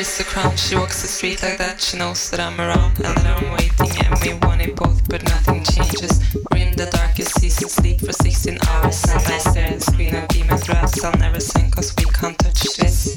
She walks the street like that, she knows that I'm around and that I'm waiting. And we want it both but nothing changes. We're in the darkest season, sleep for 16 hours. And I stare at the screen beam at rats. I'll never sing cause we can't touch this,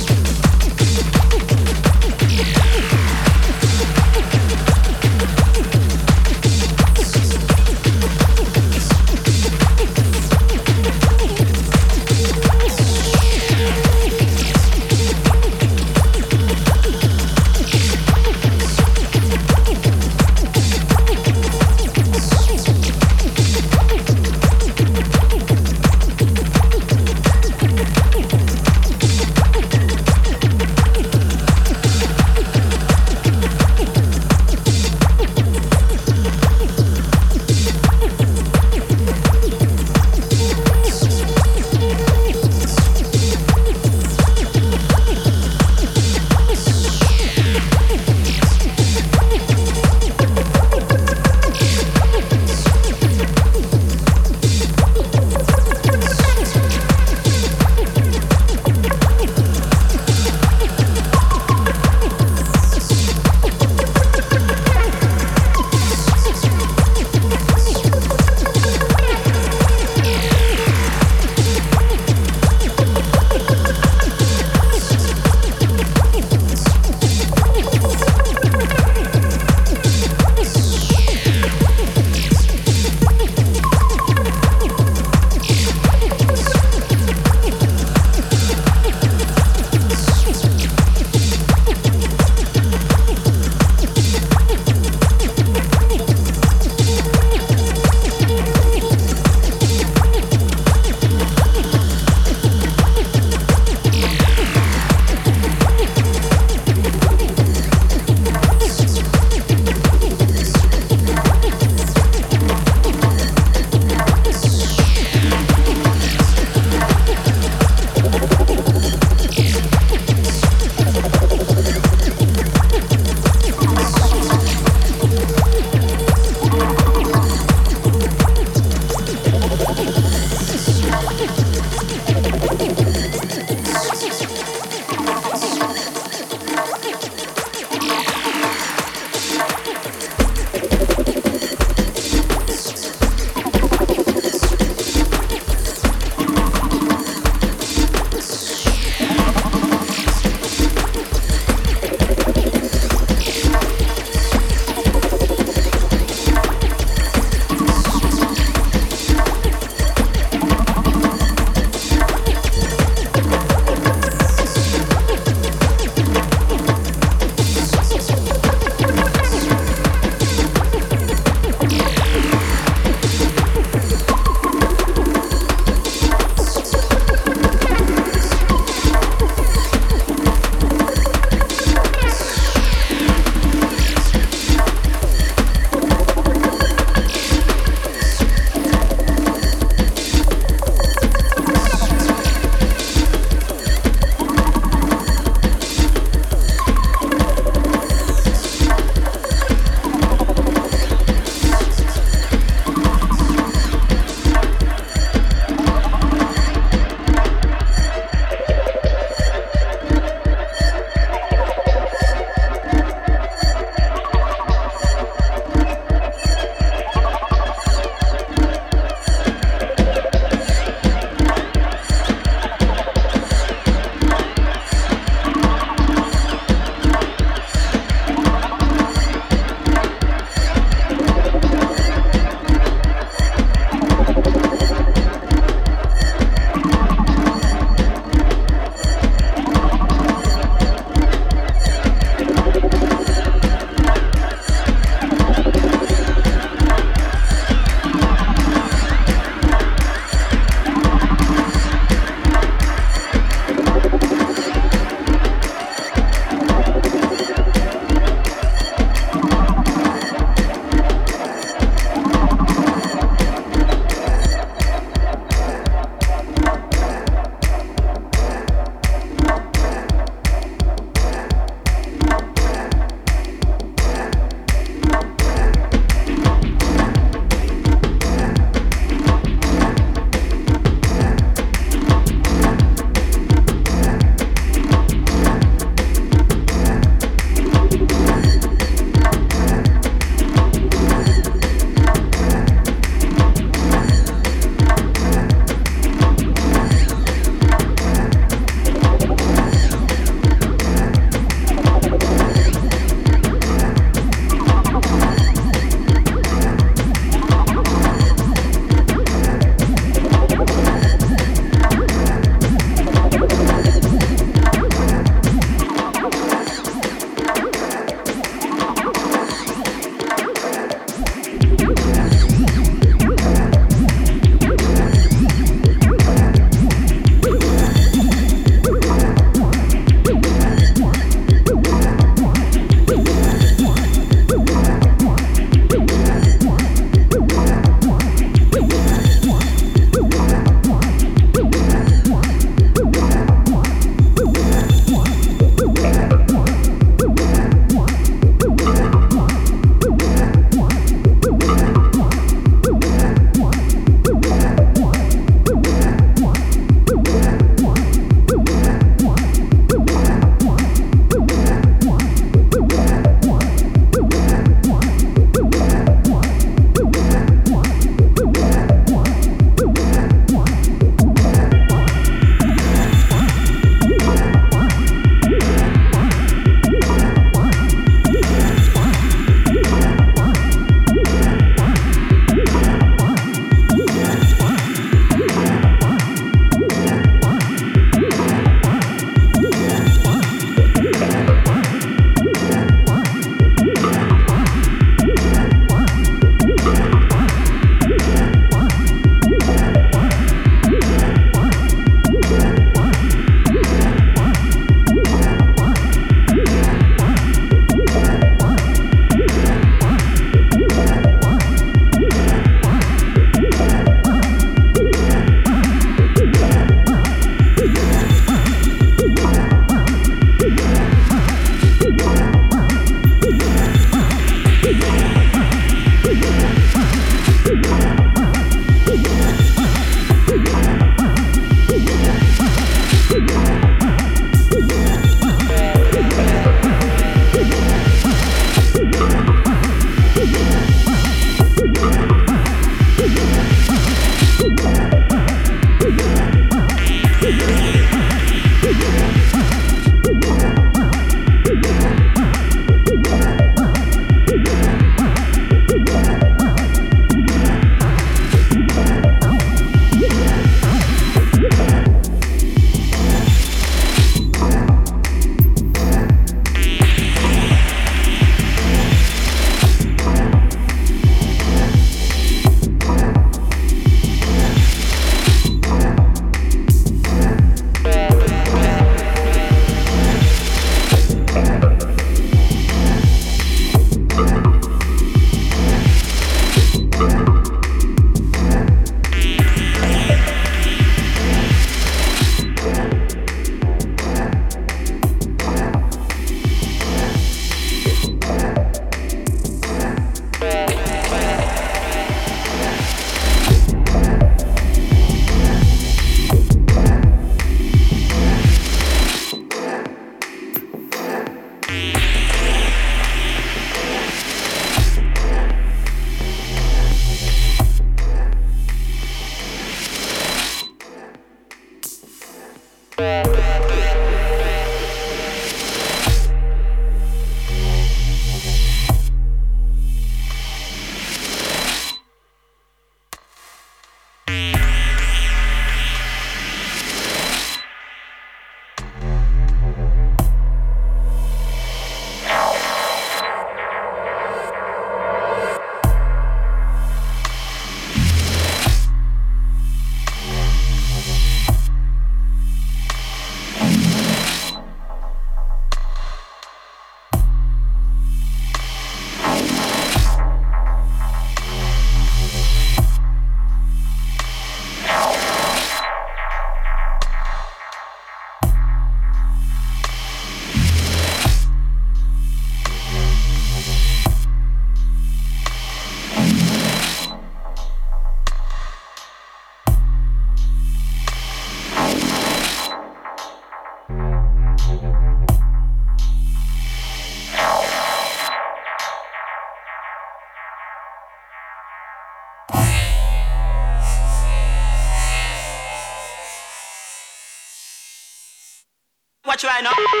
try now.